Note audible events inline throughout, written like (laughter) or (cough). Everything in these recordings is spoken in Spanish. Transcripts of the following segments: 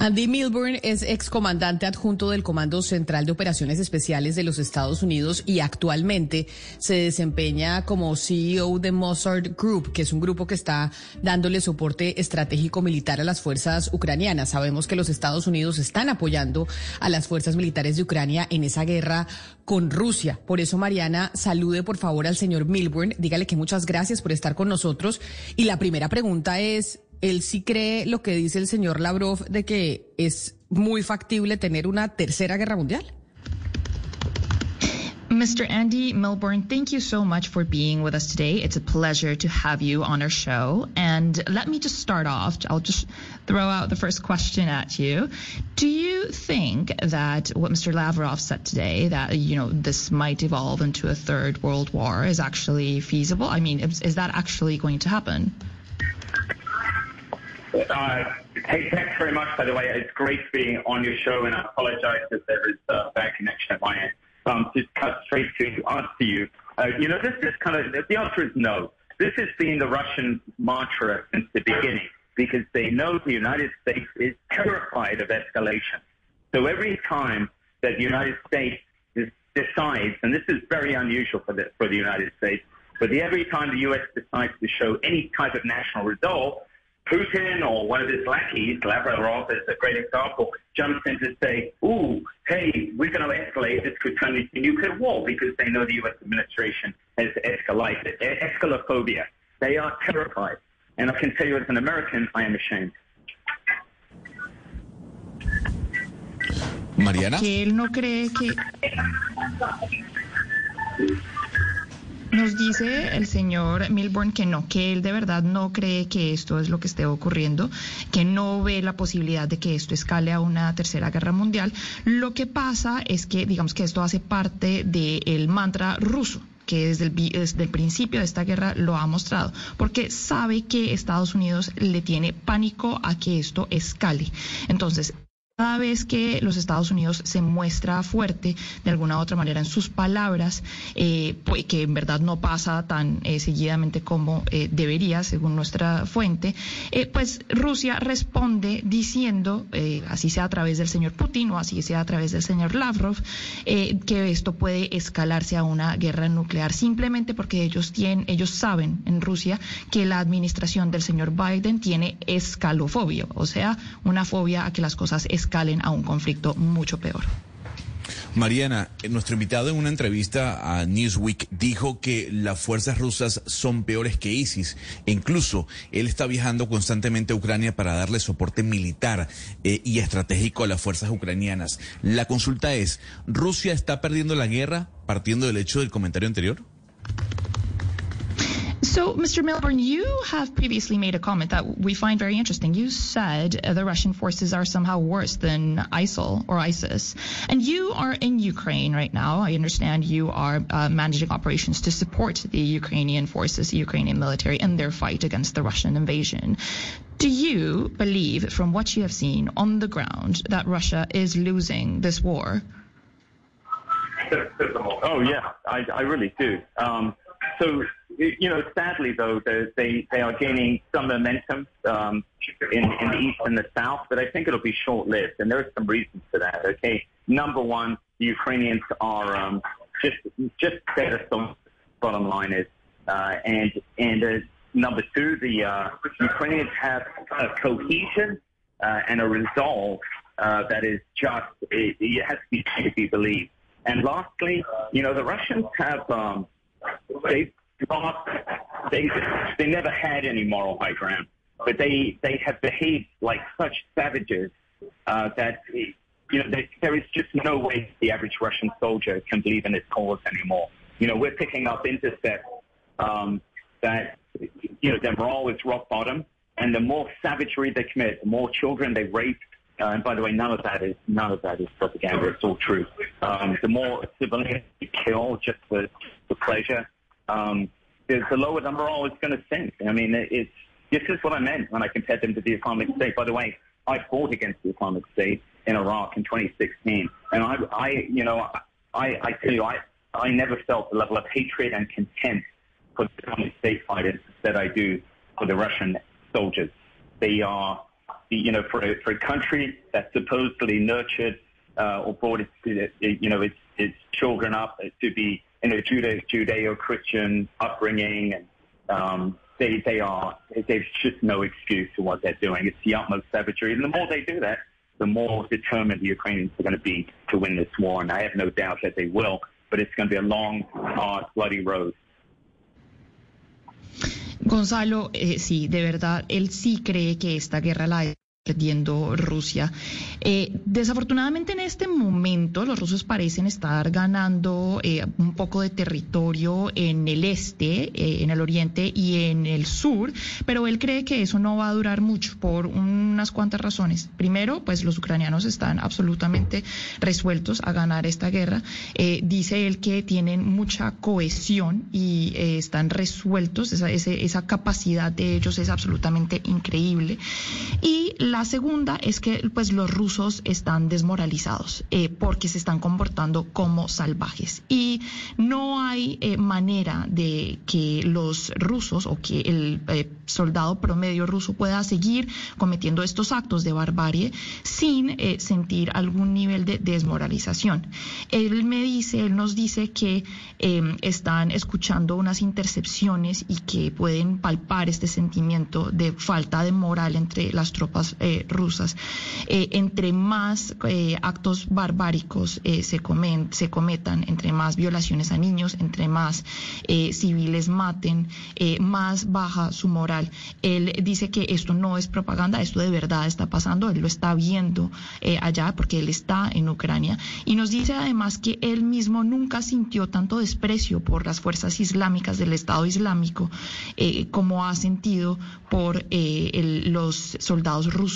Andy Milburn es excomandante adjunto del Comando Central de Operaciones Especiales de los Estados Unidos y actualmente se desempeña como CEO de Mossad Group, que es un grupo que está dándole soporte estratégico militar a las fuerzas ucranianas. Sabemos que los Estados Unidos están apoyando a las fuerzas militares de Ucrania en esa guerra con Rusia. Por eso, Mariana, salude por favor al señor Milburn, dígale que muchas gracias por estar con nosotros. Y la primera pregunta es, él sí cree lo que dice el señor Lavrov de que es muy factible tener una tercera guerra mundial. Mr. Andy Milburn, thank you so much for being with us today. It's a pleasure to have you on our show. And let me just start off. I'll just throw out the first question at you. Do you think that what Mr. Lavrov said today, that, you know, this might evolve into a third world war, is actually feasible? I mean, is, is that actually going to happen? Uh, hey, thanks very much, by the way. It's great being on your show, and I apologize if there is a bad connection at my end. Um, just cut straight to answer you. Uh, you know, this is kind of, the answer is no. This has been the Russian mantra since the beginning because they know the United States is terrified of escalation. So every time that the United States decides, and this is very unusual for the, for the United States, but every time the U.S. decides to show any type of national resolve, Putin or one of his lackeys, Lavrov is a great example, jumps in to say, ooh, hey, we're going to escalate. This could turn into nuclear war because they know the U.S. administration has escalated. Escalophobia. They are terrified. And I can tell you as an American, I am ashamed. Mariana. Que él no cree que... Nos dice el señor Milburn que no, que él de verdad no cree que esto es lo que esté ocurriendo, que no ve la posibilidad de que esto escale a una tercera guerra mundial. Lo que pasa es que, digamos que esto hace parte del mantra ruso que desde el, desde el, principio de esta guerra lo ha mostrado, porque sabe que Estados Unidos le tiene pánico a que esto escale. Entonces, cada vez que los Estados Unidos se muestra fuerte de alguna u otra manera en sus palabras, eh, pues, que en verdad no pasa tan eh, seguidamente como eh, debería, según nuestra fuente, eh, pues Rusia responde diciendo, así sea a través del señor Putin o así sea a través del señor Lavrov, que esto puede escalarse a una guerra nuclear, simplemente porque ellos tienen, ellos saben en Rusia que la administración del señor Biden tiene escalofobia, o sea, una fobia a que las cosas escalen escalen a un conflicto mucho peor. Mariana, nuestro invitado en una entrevista a Newsweek dijo que las fuerzas rusas son peores que ISIS. E incluso él está viajando constantemente a Ucrania para darle soporte militar eh, y estratégico a las fuerzas ucranianas. La consulta es, ¿Rusia está perdiendo la guerra partiendo del hecho del comentario anterior? So, Mr. Milburn, you have previously made a comment that we find very interesting. You said uh, the Russian forces are somehow worse than ISIL or ISIS. And you are in Ukraine right now. I understand you are uh, managing operations to support the Ukrainian forces, the Ukrainian military, in their fight against the Russian invasion. Do you believe, from what you have seen on the ground, that Russia is losing this war? (laughs) Oh, yeah, I, I really do. Um, so, you know, sadly, though, they, they are gaining some momentum um, in, in the east and the south, but I think it'll be short lived. And there are some reasons for that. Okay. Number one, the Ukrainians are um, just just better. So, bottom line is, uh, and and uh, number two, the uh, Ukrainians have a cohesion uh, and a resolve uh, that is just it, it has to be to be believed. And lastly, you know, the Russians have um, they lost they they never had any moral high ground, but they they have behaved like such savages uh, that you know there, there is just no way the average Russian soldier can believe in its cause anymore. You know, we're picking up intercepts um, that you know their morale is rock bottom, and the more savagery they commit, the more children they rape. Uh, and by the way, none of that is none of that is propaganda. It's all true. Um, the more civilians you kill just for, for pleasure, um, the, lower the morale is going to sink. I mean, it's this is what I meant when I compared them to the Islamic State. By the way, I fought against the Islamic State in Iraq in 2016, and I, I you know, I, I tell you, I, I never felt the level of hatred and contempt for the Islamic State fighters that I do for the Russian soldiers. They are you know, for a, for a country that supposedly nurtured uh, or brought its, you know, its, its children up to be in a Judeo-Christian upbringing, and um, they they are there's just no excuse for what they're doing. It's the utmost savagery, and the more they do that, the more determined the Ukrainians are going to be to win this war, and I have no doubt that they will. But it's going to be a long, hard, bloody road. Gonzalo, eh, sí, de verdad, él sí cree que esta guerra la perdiendo Rusia. Eh, desafortunadamente en este momento los rusos parecen estar ganando eh, un poco de territorio en el este, eh, en el oriente y en el sur, pero él cree que eso no va a durar mucho por unas cuantas razones. Primero, pues los ucranianos están absolutamente resueltos a ganar esta guerra. dice él que tienen mucha cohesión y están resueltos, esa, esa capacidad de ellos es absolutamente increíble. Y la segunda es que pues los rusos están desmoralizados eh, porque se están comportando como salvajes y no hay eh, manera de que los rusos o que el eh, soldado promedio ruso pueda seguir cometiendo estos actos de barbarie sin sentir algún nivel de desmoralización. Él me dice, él nos dice que están escuchando unas intercepciones y que pueden palpar este sentimiento de falta de moral entre las tropas eh, rusas. Eh, entre más eh, actos barbáricos se, comen, se cometan, entre más violaciones a niños, entre más civiles maten, más baja su moral. Él dice que esto no es propaganda, esto de verdad está pasando, él lo está viendo allá porque él está en Ucrania y nos dice además que él mismo nunca sintió tanto desprecio por las fuerzas islámicas del Estado Islámico como ha sentido por los soldados rusos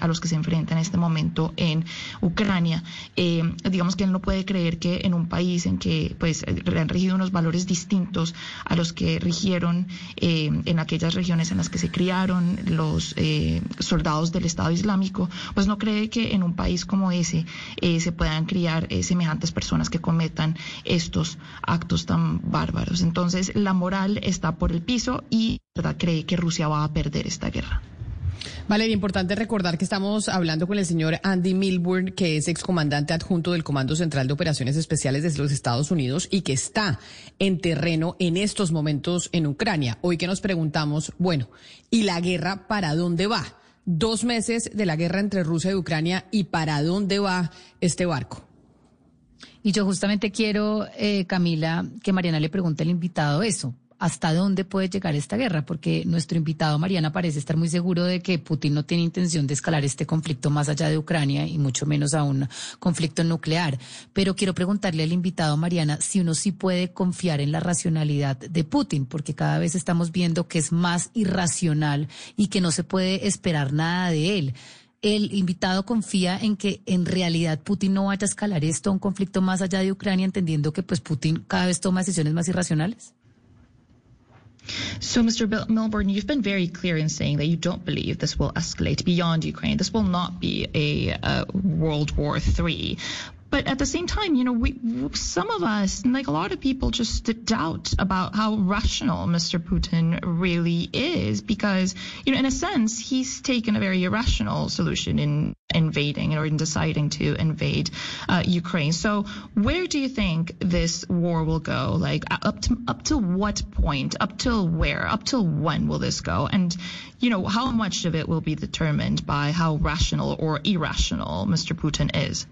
a los que se enfrenta en este momento en Ucrania. Eh, digamos que él no puede creer que en un país en que pues han regido unos valores distintos a los que rigieron eh, en aquellas regiones en las que se criaron los eh, soldados del Estado Islámico, pues no cree que en un país como ese se puedan criar semejantes personas que cometan estos actos tan bárbaros. Entonces la moral está por el piso y cree que Rusia va a perder esta guerra. Vale, importante recordar que estamos hablando con el señor Andy Milburn, que es excomandante adjunto del Comando Central de Operaciones Especiales de los Estados Unidos y que está en terreno en estos momentos en Ucrania. Hoy que nos preguntamos, bueno, ¿y la guerra para dónde va? Dos meses de la guerra entre Rusia y Ucrania y para dónde va este barco. Y yo justamente quiero, eh, Camila, que Mariana le pregunte al invitado eso hasta dónde puede llegar esta guerra, porque nuestro invitado Mariana parece estar muy seguro de que Putin no tiene intención de escalar este conflicto más allá de Ucrania y mucho menos a un conflicto nuclear. Pero quiero preguntarle al invitado Mariana si uno sí puede confiar en la racionalidad de Putin, porque cada vez estamos viendo que es más irracional y que no se puede esperar nada de él el invitado confía en que en realidad Putin no vaya a escalar esto a un conflicto más allá de Ucrania, entendiendo que pues Putin cada vez toma decisiones más irracionales? So, Mr. Milburn, you've been very clear in saying that you don't believe this will escalate beyond Ukraine. This will not be a, a World War III. But at the same time, you know, we, some of us, like a lot of people, just doubt about how rational Mr. Putin really is because, you know, in a sense, he's taken a very irrational solution in invading or in deciding to invade uh, Ukraine. So where do you think this war will go? Like up to up to what point? Up till where? Up till when will this go? And you know, how much of it will be determined by how rational or irrational Mr. Putin is?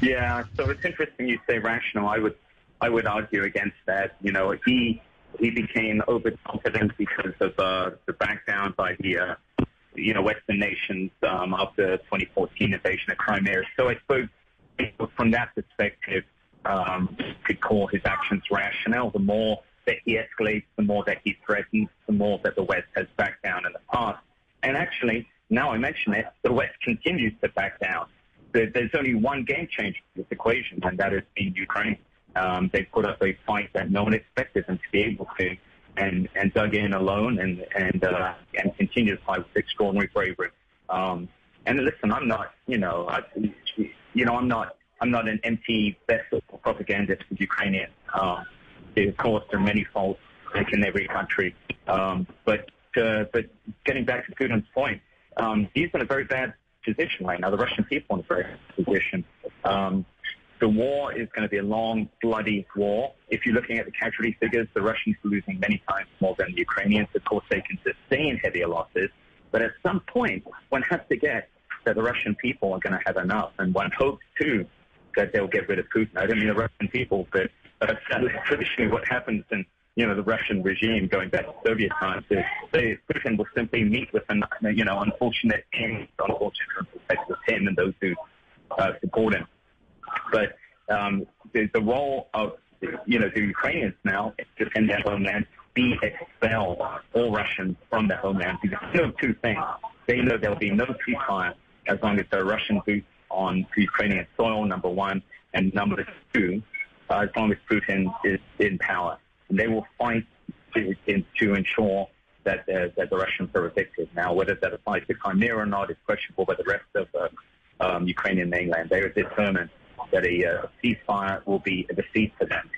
Yeah, so it's interesting you say rational. I would I would argue against that. You know, he he became overconfident because of uh, the backdown by the uh, you know Western nations um, after 2014 invasion of Crimea. So I suppose from that perspective, um, could call his actions rational. The more that he escalates, the more that he threatens, the more that the West has backed down in the past. And actually, now I mention it, the West continues to back down there's only one game changer in this equation, and that is in Ukraine. Um, they put up a fight that no one expected them to be able to, and and dug in alone and and uh, and continue to fight with extraordinary bravery. Um, and listen, I'm not, you know, I, you know, I'm not, I'm not an empty vessel for propagandist for Ukrainian. Um, of course, there are many faults like in every country, um, but uh, but getting back to Putin's point, um, he's in a very bad position right now. The Russian people are in a very bad position. Um, the war is going to be a long, bloody war. If you're looking at the casualty figures, the Russians are losing many times more than the Ukrainians. Of course, they can sustain heavier losses. But at some point, one has to get that the Russian people are going to have enough. And one hopes, too, that they'll get rid of Putin. I don't mean the Russian people, but uh, traditionally what happens in you know, the Russian regime going back to Soviet times is they, Putin will simply meet with, an, you know, unfortunate kings, unfortunate effects with him and those who uh, support him. But um, the, the role of, you know, the Ukrainians now is to defend their homeland, be expelled all Russians from their homeland. Because they know two things. They know there will be no ceasefire as long as there are Russian boots on Ukrainian soil, number one. And number two, uh, as long as Putin is in power. They will fight to, to ensure that, uh, that the Russians are evicted. Now, whether that applies to Crimea or not is questionable, but the rest of the uh, um, Ukrainian mainland, they are determined that a uh, ceasefire will be a defeat for them.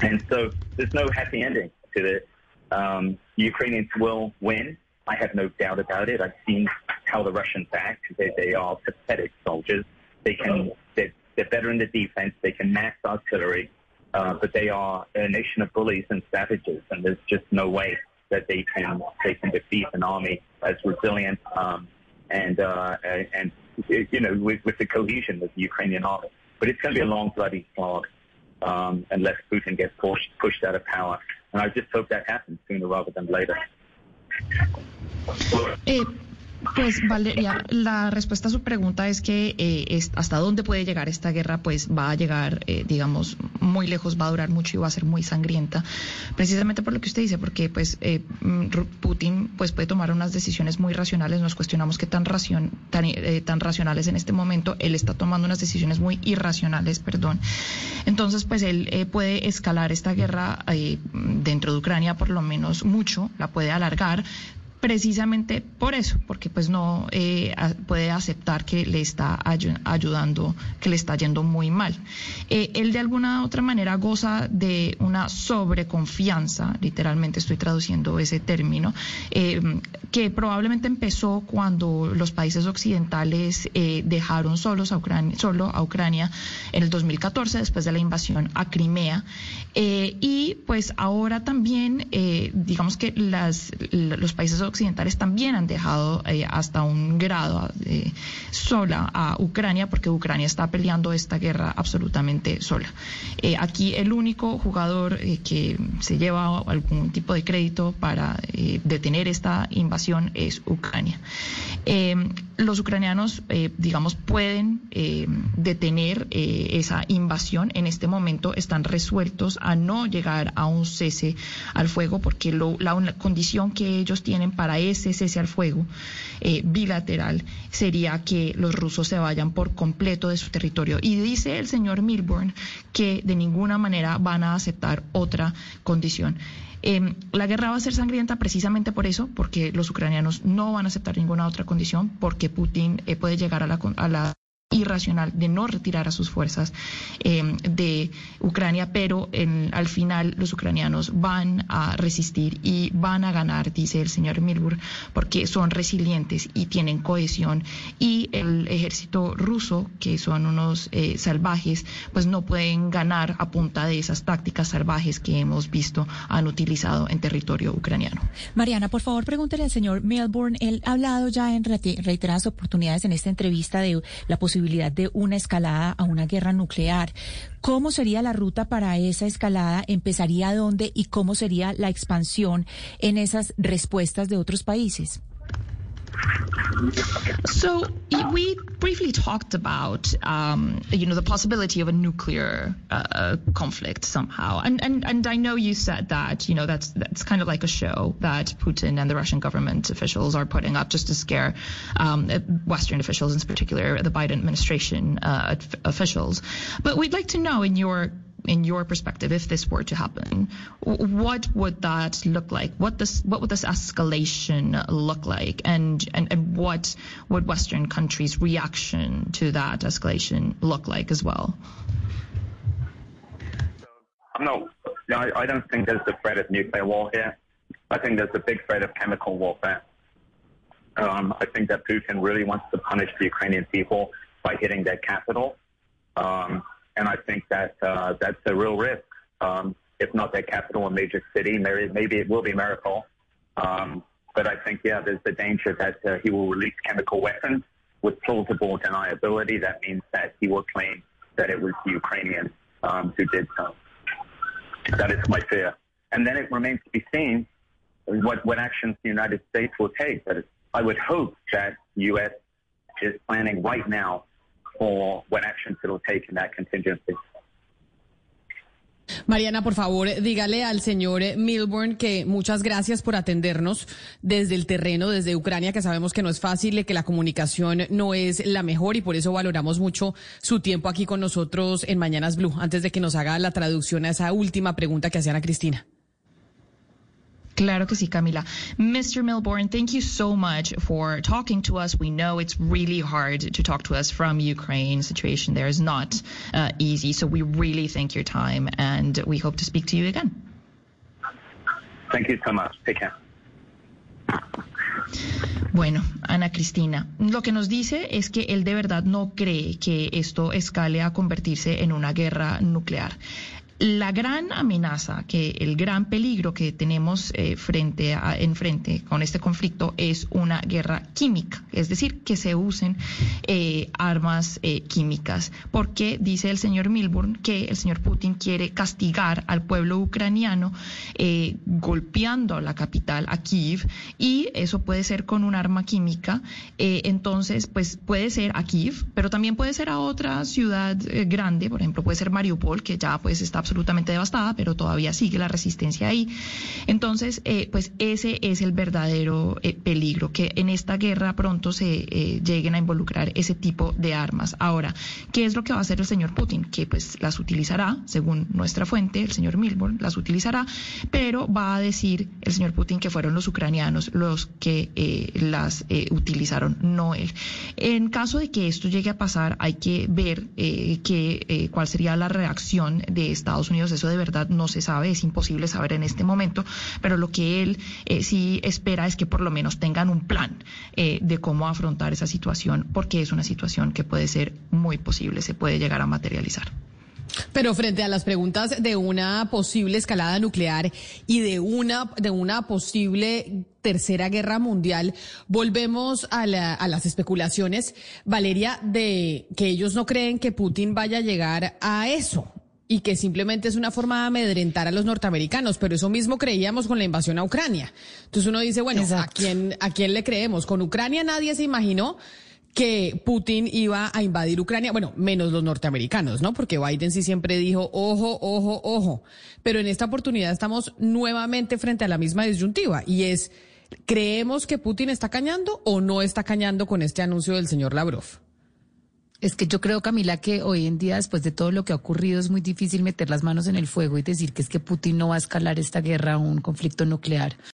And so there's no happy ending to this. Um, Ukrainians will win. I have no doubt about it. I've seen how the Russians act. They, they are pathetic soldiers. They can, they're, they're better in the defense. They can mass artillery, uh, but they are a nation of bullies and savages, and there's just no way that they can they can defeat an army as resilient um, and uh, and you know with, with the cohesion of the Ukrainian army. But it's going to be a long bloody slog um, unless Putin gets pushed pushed out of power, and I just hope that happens sooner rather than later. Eh, Pues Valeria, la respuesta a su pregunta es que eh, hasta dónde puede llegar esta guerra, pues va a llegar, eh, digamos, muy lejos, va a durar mucho y va a ser muy sangrienta, precisamente por lo que usted dice, porque pues eh, mm, Putin pues puede tomar unas decisiones muy racionales. Nos cuestionamos qué tan racion, tan, tan racionales en este momento. Él está tomando unas decisiones muy irracionales, perdón. Entonces, pues él puede escalar esta guerra dentro de Ucrania por lo menos mucho, la puede alargar precisamente por eso, porque pues no eh, puede aceptar que le está ayudando, que le está yendo muy mal. Eh, él de alguna otra manera goza de una sobreconfianza, literalmente estoy traduciendo ese término, eh, que probablemente empezó cuando los países occidentales dejaron solos a Ucrania, solo a Ucrania en el 2014 después de la invasión a Crimea y pues ahora también digamos que las, los países occidentales occidentales también han dejado eh, hasta un grado eh, sola a Ucrania porque Ucrania está peleando esta guerra absolutamente sola. Eh, aquí el único jugador que se lleva algún tipo de crédito para detener esta invasión es Ucrania. Los ucranianos, digamos, pueden detener esa invasión. En este momento están resueltos a no llegar a un cese al fuego porque la condición que ellos tienen para para ese cese al fuego eh, bilateral sería que los rusos se vayan por completo de su territorio. Y dice el señor Milburn que de ninguna manera van a aceptar otra condición. Em, la guerra va a ser sangrienta precisamente por eso, porque los ucranianos no van a aceptar ninguna otra condición, porque Putin eh, puede llegar a la, a la irracional de no retirar a sus fuerzas eh, de Ucrania, pero al final los ucranianos van a resistir y van a ganar, dice el señor Milbur, porque son resilientes y tienen cohesión y el ejército ruso, que son unos eh, salvajes, pues no pueden ganar a punta de esas tácticas salvajes que hemos visto han utilizado en territorio ucraniano. Mariana, por favor, pregúntele al señor Melbourne. Él ha hablado ya en reiteradas oportunidades en esta entrevista de la posibilidad de una escalada a una guerra nuclear. ¿Cómo sería la ruta para esa escalada? ¿Empezaría dónde? ¿Y cómo sería la expansión en esas respuestas de otros países? So we briefly talked about, um, you know, the possibility of a nuclear uh, conflict somehow, and and and I know you said that, you know, that's that's kind of like a show that Putin and the Russian government officials are putting up just to scare um, Western officials, in particular the Biden administration uh, officials. But we'd like to know, in your in your perspective, if this were to happen, what would that look like? What this what would this escalation look like, and and, and what would Western countries' reaction to that escalation look like as well? I No, I, I don't think there's the threat of nuclear war here. I think there's a big threat of chemical warfare. Um, I think that Putin really wants to punish the Ukrainian people by hitting their capital. Um, and I think that uh, that's a real risk. Um, if not their capital, a major city, maybe, maybe it will be Miracle. Um, but I think, yeah, there's the danger that uh, he will release chemical weapons with plausible deniability. That means that he will claim that it was the Ukrainians um, who did so. That is my fear. And then it remains to be seen what, what actions the United States will take. But I would hope that U.S. is planning right now for what actions it will take in that contingency. Mariana, por favor, dígale al señor Milburn que muchas gracias por atendernos desde el terreno, desde Ucrania, que sabemos que no es fácil, que la comunicación no es la mejor y por eso valoramos mucho su tiempo aquí con nosotros en Mañanas Blue, antes de que nos haga la traducción a esa última pregunta que hacían a Cristina. Claro que sí, Camila. Mr. Milborn, thank you so much for talking to us. We know it's really hard to talk to us from Ukraine. Situation there is not uh, easy, so we really thank your time, and we hope to speak to you again. Thank you so much. Take care. Bueno, Ana Cristina, lo que nos dice es que él de verdad no cree que esto escale a convertirse en una guerra nuclear. La gran amenaza, que el gran peligro que tenemos eh, frente a, enfrente con este conflicto es una guerra química, es decir, que se usen eh, armas eh, químicas. Porque dice el señor Milburn que el señor Putin quiere castigar al pueblo ucraniano golpeando la capital, a Kiev, y eso puede ser con un arma química. entonces, pues puede ser a Kiev, pero también puede ser a otra ciudad grande, por ejemplo, puede ser Mariupol, que ya pues está absolutamente devastada, pero todavía sigue la resistencia ahí. Entonces, eh, pues ese es el verdadero eh, peligro, que en esta guerra pronto se eh, lleguen a involucrar ese tipo de armas. Ahora, ¿qué es lo que va a hacer el señor Putin? Que pues las utilizará, según nuestra fuente, el señor Milborn, las utilizará, pero va a decir el señor Putin que fueron los ucranianos los que las utilizaron, no él. En caso de que esto llegue a pasar, hay que ver que, cuál sería la reacción de Estados Unidos, eso de verdad no se sabe, es imposible saber en este momento, pero lo que él eh, sí espera es que por lo menos tengan un plan eh, de cómo afrontar esa situación, porque es una situación que puede ser muy posible, se puede llegar a materializar. Pero frente a las preguntas de una posible escalada nuclear y de una, de una posible tercera guerra mundial, volvemos a, a las especulaciones, Valeria, de que ellos no creen que Putin vaya a llegar a eso y que simplemente es una forma de amedrentar a los norteamericanos, pero eso mismo creíamos con la invasión a Ucrania. Entonces uno dice, bueno, ¿a quién, ¿a quién le creemos? Con Ucrania nadie se imaginó que Putin iba a invadir Ucrania, bueno, menos los norteamericanos, ¿no? Porque Biden sí siempre dijo, ojo, ojo, ojo. Pero en esta oportunidad estamos nuevamente frente a la misma disyuntiva y es, ¿creemos que Putin está cañando o no está cañando con este anuncio del señor Lavrov? Es que yo creo, Camila, que hoy en día, después de todo lo que ha ocurrido, es muy difícil meter las manos en el fuego y decir que es que Putin no va a escalar esta guerra a un conflicto nuclear.